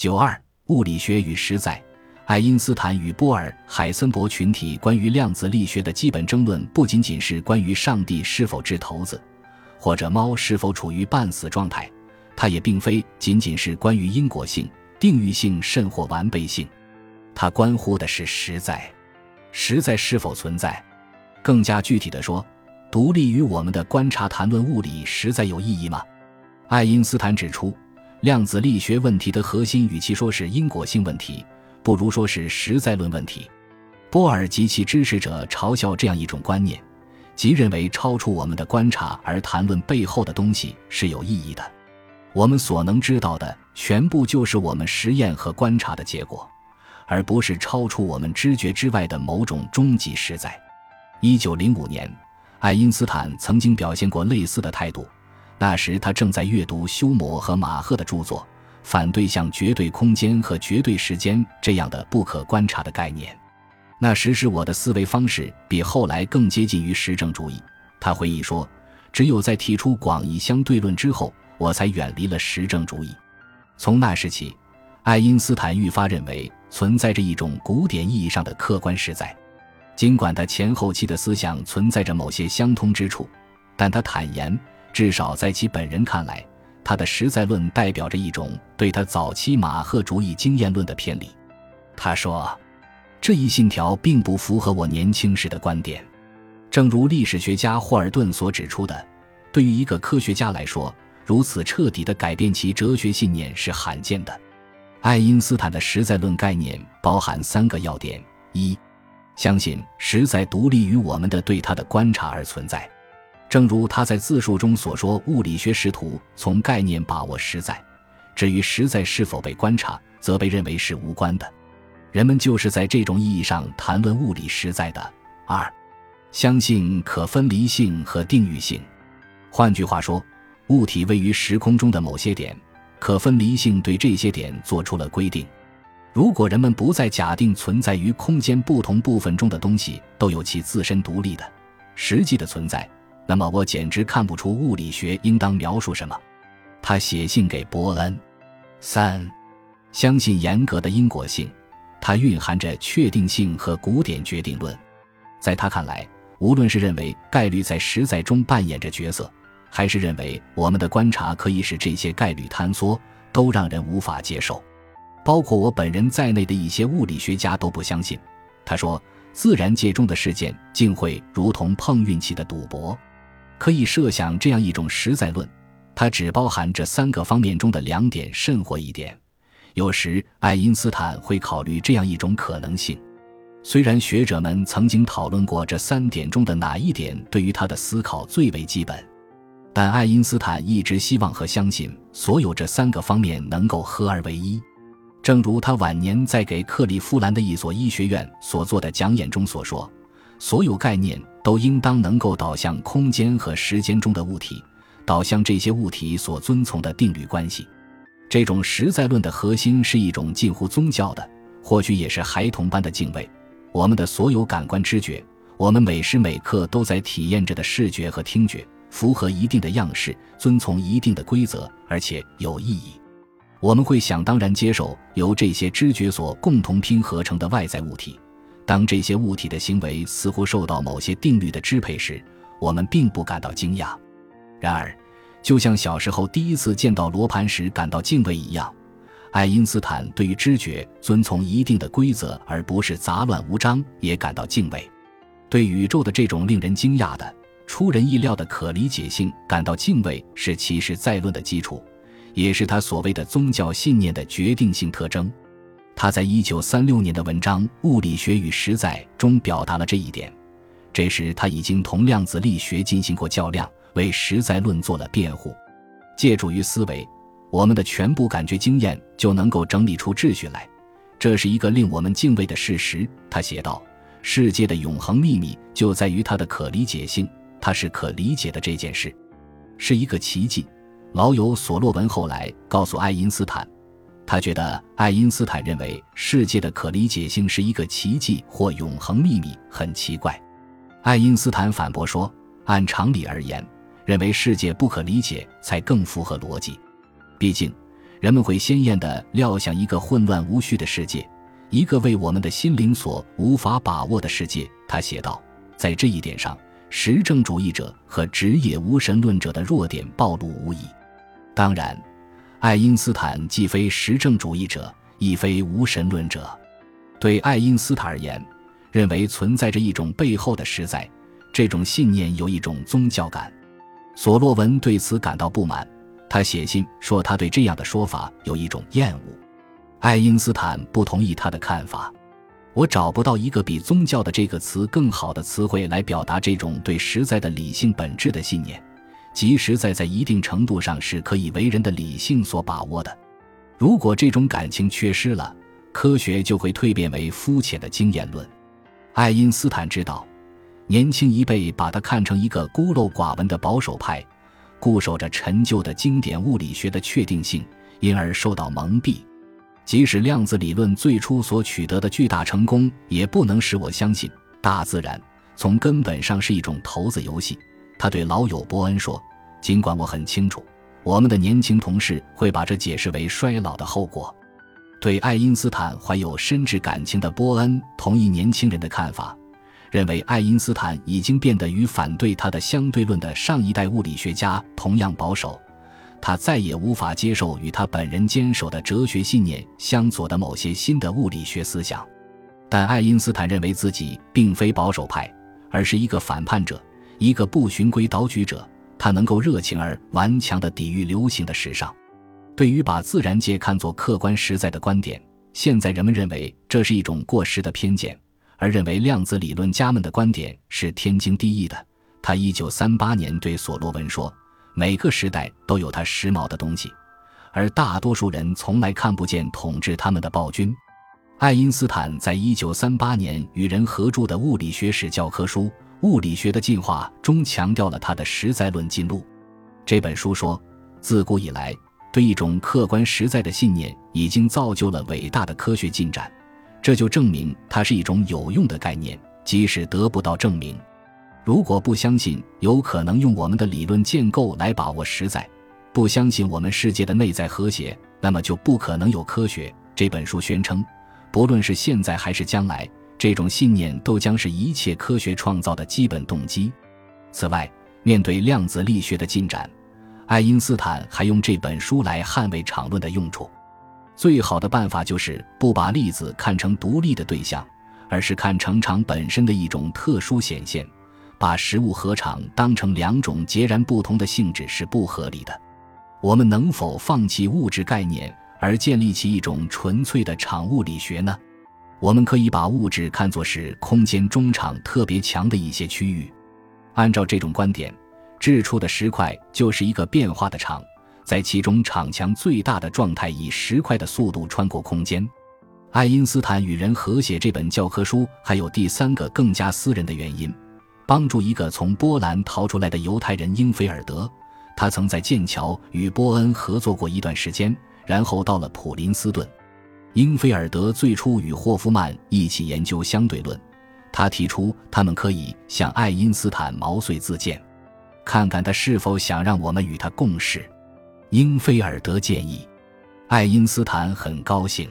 九二物理学与实在，爱因斯坦与波尔海森伯群体关于量子力学的基本争论，不仅仅是关于上帝是否掷骰子，或者猫是否处于半死状态，它也并非仅仅是关于因果性、定域性甚或完备性，它关乎的是实在，实在是否存在。更加具体的说，独立于我们的观察谈论物理实在有意义吗？爱因斯坦指出。量子力学问题的核心，与其说是因果性问题，不如说是实在论问题。波尔及其支持者嘲笑这样一种观念，即认为超出我们的观察而谈论背后的东西是有意义的。我们所能知道的全部就是我们实验和观察的结果，而不是超出我们知觉之外的某种终极实在。一九零五年，爱因斯坦曾经表现过类似的态度。那时，他正在阅读休谟和马赫的著作，反对像绝对空间和绝对时间这样的不可观察的概念。那时，使我的思维方式比后来更接近于实证主义。他回忆说：“只有在提出广义相对论之后，我才远离了实证主义。”从那时起，爱因斯坦愈发认为存在着一种古典意义上的客观实在，尽管他前后期的思想存在着某些相通之处，但他坦言。至少在其本人看来，他的实在论代表着一种对他早期马赫主义经验论的偏离。他说：“这一信条并不符合我年轻时的观点。”正如历史学家霍尔顿所指出的，对于一个科学家来说，如此彻底的改变其哲学信念是罕见的。爱因斯坦的实在论概念包含三个要点：一，相信实在独立于我们的对它的观察而存在。正如他在自述中所说，物理学试图从概念把握实在，至于实在是否被观察，则被认为是无关的。人们就是在这种意义上谈论物理实在的。二，相信可分离性和定域性。换句话说，物体位于时空中的某些点，可分离性对这些点做出了规定。如果人们不再假定存在于空间不同部分中的东西都有其自身独立的实际的存在。那么我简直看不出物理学应当描述什么。他写信给伯恩。三，相信严格的因果性，它蕴含着确定性和古典决定论。在他看来，无论是认为概率在实在中扮演着角色，还是认为我们的观察可以使这些概率坍缩，都让人无法接受。包括我本人在内的一些物理学家都不相信。他说，自然界中的事件竟会如同碰运气的赌博。可以设想这样一种实在论，它只包含这三个方面中的两点甚或一点。有时爱因斯坦会考虑这样一种可能性，虽然学者们曾经讨论过这三点中的哪一点对于他的思考最为基本，但爱因斯坦一直希望和相信所有这三个方面能够合而为一。正如他晚年在给克利夫兰的一所医学院所做的讲演中所说。所有概念都应当能够导向空间和时间中的物体，导向这些物体所遵从的定律关系。这种实在论的核心是一种近乎宗教的，或许也是孩童般的敬畏。我们的所有感官知觉，我们每时每刻都在体验着的视觉和听觉，符合一定的样式，遵从一定的规则，而且有意义。我们会想当然接受由这些知觉所共同拼合成的外在物体。当这些物体的行为似乎受到某些定律的支配时，我们并不感到惊讶。然而，就像小时候第一次见到罗盘时感到敬畏一样，爱因斯坦对于知觉遵从一定的规则而不是杂乱无章也感到敬畏。对宇宙的这种令人惊讶的、出人意料的可理解性感到敬畏，是其实在论的基础，也是他所谓的宗教信念的决定性特征。他在一九三六年的文章《物理学与实在》中表达了这一点。这时，他已经同量子力学进行过较量，为实在论做了辩护。借助于思维，我们的全部感觉经验就能够整理出秩序来，这是一个令我们敬畏的事实。他写道：“世界的永恒秘密就在于它的可理解性，它是可理解的这件事，是一个奇迹。”老友索洛文后来告诉爱因斯坦。他觉得爱因斯坦认为世界的可理解性是一个奇迹或永恒秘密很奇怪。爱因斯坦反驳说：“按常理而言，认为世界不可理解才更符合逻辑。毕竟，人们会鲜艳地料想一个混乱无序的世界，一个为我们的心灵所无法把握的世界。他写道，在这一点上，实证主义者和职业无神论者的弱点暴露无遗。当然，爱因斯坦既非实证主义者，亦非无神论者。对爱因斯坦而言，认为存在着一种背后的实在，这种信念有一种宗教感。索洛文对此感到不满。他写信说，他对这样的说法有一种厌恶。爱因斯坦不同意他的看法。我找不到一个比“宗教”的这个词更好的词汇来表达这种对实在的理性本质的信念，即实在在一定程度上是可以为人的理性所把握的。如果这种感情缺失了，科学就会蜕变为肤浅的经验论。爱因斯坦知道，年轻一辈把他看成一个孤陋寡闻的保守派。固守着陈旧的经典物理学的确定性，因而受到蒙蔽。即使量子理论最初所取得的巨大成功，也不能使我相信大自然从根本上是一种骰子游戏。他对老友伯恩说：“尽管我很清楚，我们的年轻同事会把这解释为衰老的后果。”对爱因斯坦怀有深挚感情的波恩同意年轻人的看法。认为爱因斯坦已经变得与反对他的相对论的上一代物理学家同样保守，他再也无法接受与他本人坚守的哲学信念相左的某些新的物理学思想。但爱因斯坦认为自己并非保守派，而是一个反叛者，一个不循规蹈矩者。他能够热情而顽强地抵御流行的时尚。对于把自然界看作客观实在的观点，现在人们认为这是一种过时的偏见。而认为量子理论家们的观点是天经地义的。他一九三八年对索洛文说：“每个时代都有它时髦的东西，而大多数人从来看不见统治他们的暴君。”爱因斯坦在一九三八年与人合著的物理学史教科书《物理学的进化》中强调了他的实在论进路。这本书说：“自古以来，对一种客观实在的信念已经造就了伟大的科学进展。”这就证明它是一种有用的概念，即使得不到证明。如果不相信有可能用我们的理论建构来把握实在，不相信我们世界的内在和谐，那么就不可能有科学。这本书宣称，不论是现在还是将来，这种信念都将是一切科学创造的基本动机。此外，面对量子力学的进展，爱因斯坦还用这本书来捍卫场论的用处。最好的办法就是不把粒子看成独立的对象，而是看成场本身的一种特殊显现。把实物和场当成两种截然不同的性质是不合理的。我们能否放弃物质概念而建立起一种纯粹的场物理学呢？我们可以把物质看作是空间中场特别强的一些区域。按照这种观点，掷出的石块就是一个变化的场。在其中，场强最大的状态以石块的速度穿过空间。爱因斯坦与人合写这本教科书，还有第三个更加私人的原因：帮助一个从波兰逃出来的犹太人英菲尔德。他曾在剑桥与波恩合作过一段时间，然后到了普林斯顿。英菲尔德最初与霍夫曼一起研究相对论，他提出他们可以向爱因斯坦毛遂自荐，看看他是否想让我们与他共事。英菲尔德建议，爱因斯坦很高兴，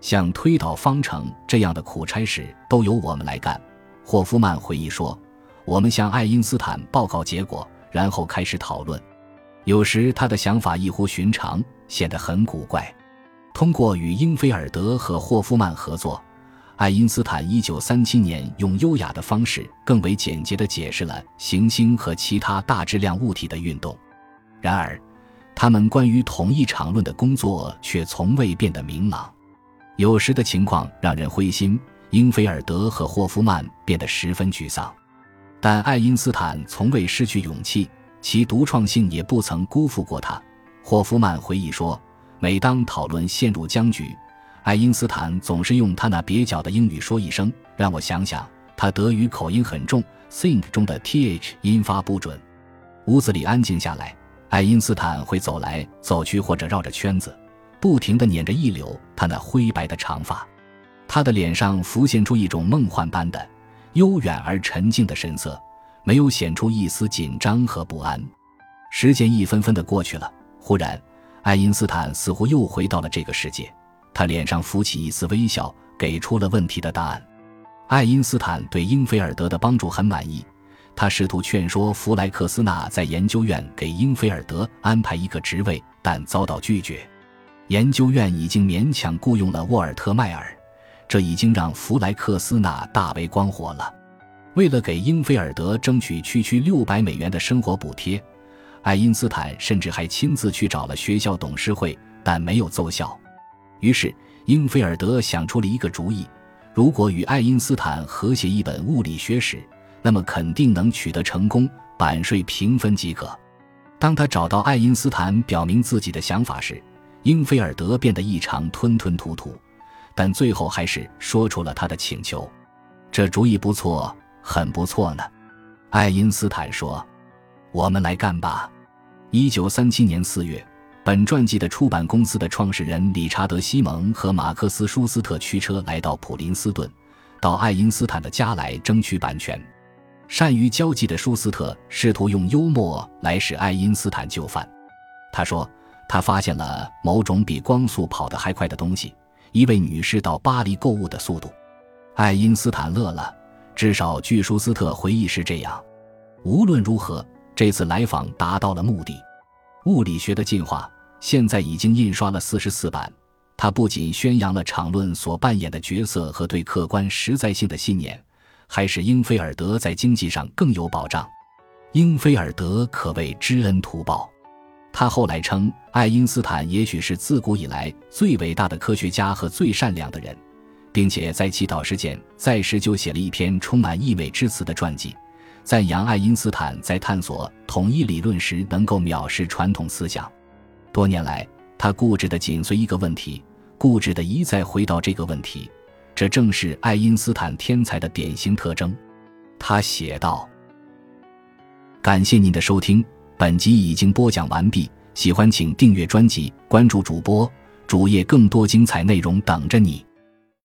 像推导方程这样的苦差事都由我们来干。霍夫曼回忆说：“我们向爱因斯坦报告结果，然后开始讨论。有时他的想法异乎寻常，显得很古怪。通过与英菲尔德和霍夫曼合作，爱因斯坦1937年用优雅的方式，更为简洁地解释了行星和其他大质量物体的运动。然而。”他们关于同一场论的工作却从未变得明朗，有时的情况让人灰心。英菲尔德和霍夫曼变得十分沮丧，但爱因斯坦从未失去勇气，其独创性也不曾辜负过他。霍夫曼回忆说：“每当讨论陷入僵局，爱因斯坦总是用他那蹩脚的英语说一声，让我想想。他德语口音很重，think 中的 th 音发不准。屋子里安静下来。”爱因斯坦会走来走去，或者绕着圈子，不停地捻着一绺他那灰白的长发。他的脸上浮现出一种梦幻般的、悠远而沉静的神色，没有显出一丝紧张和不安。时间一分分地过去了。忽然，爱因斯坦似乎又回到了这个世界，他脸上浮起一丝微笑，给出了问题的答案。爱因斯坦对英菲尔德的帮助很满意，他试图劝说弗莱克斯纳在研究院给英菲尔德安排一个职位，但遭到拒绝。研究院已经勉强雇佣了沃尔特·迈尔，这已经让弗莱克斯纳大为光火了。为了给英菲尔德争取区区六百美元的生活补贴。爱因斯坦甚至还亲自去找了学校董事会，但没有奏效。于是，英菲尔德想出了一个主意：如果与爱因斯坦合写一本物理学史，那么肯定能取得成功，版税平分即可。当他找到爱因斯坦表明自己的想法时，英菲尔德变得异常吞吞吐吐，但最后还是说出了他的请求。这主意不错，很不错呢，爱因斯坦说：“我们来干吧。”一九三七年四月，本传记的出版公司的创始人理查德·西蒙和马克思·舒斯特驱车来到普林斯顿，到爱因斯坦的家来争取版权。善于交际的舒斯特试图用幽默来使爱因斯坦就范。他说：“他发现了某种比光速跑得还快的东西——一位女士到巴黎购物的速度。”爱因斯坦乐了，至少据舒斯特回忆是这样。无论如何。这次来访达到了目的。物理学的进化现在已经印刷了四十四版。它不仅宣扬了场论所扮演的角色和对客观实在性的信念，还使英菲尔德在经济上更有保障。英菲尔德可谓知恩图报。他后来称，爱因斯坦也许是自古以来最伟大的科学家和最善良的人，并且在其导师简在时就写了一篇充满溢美之词的传记。赞扬爱因斯坦在探索统一理论时能够藐视传统思想。多年来，他固执地紧随一个问题，固执地一再回到这个问题。这正是爱因斯坦天才的典型特征。他写道：“感谢您的收听，本集已经播讲完毕。喜欢请订阅专辑，关注主播主页，更多精彩内容等着你。”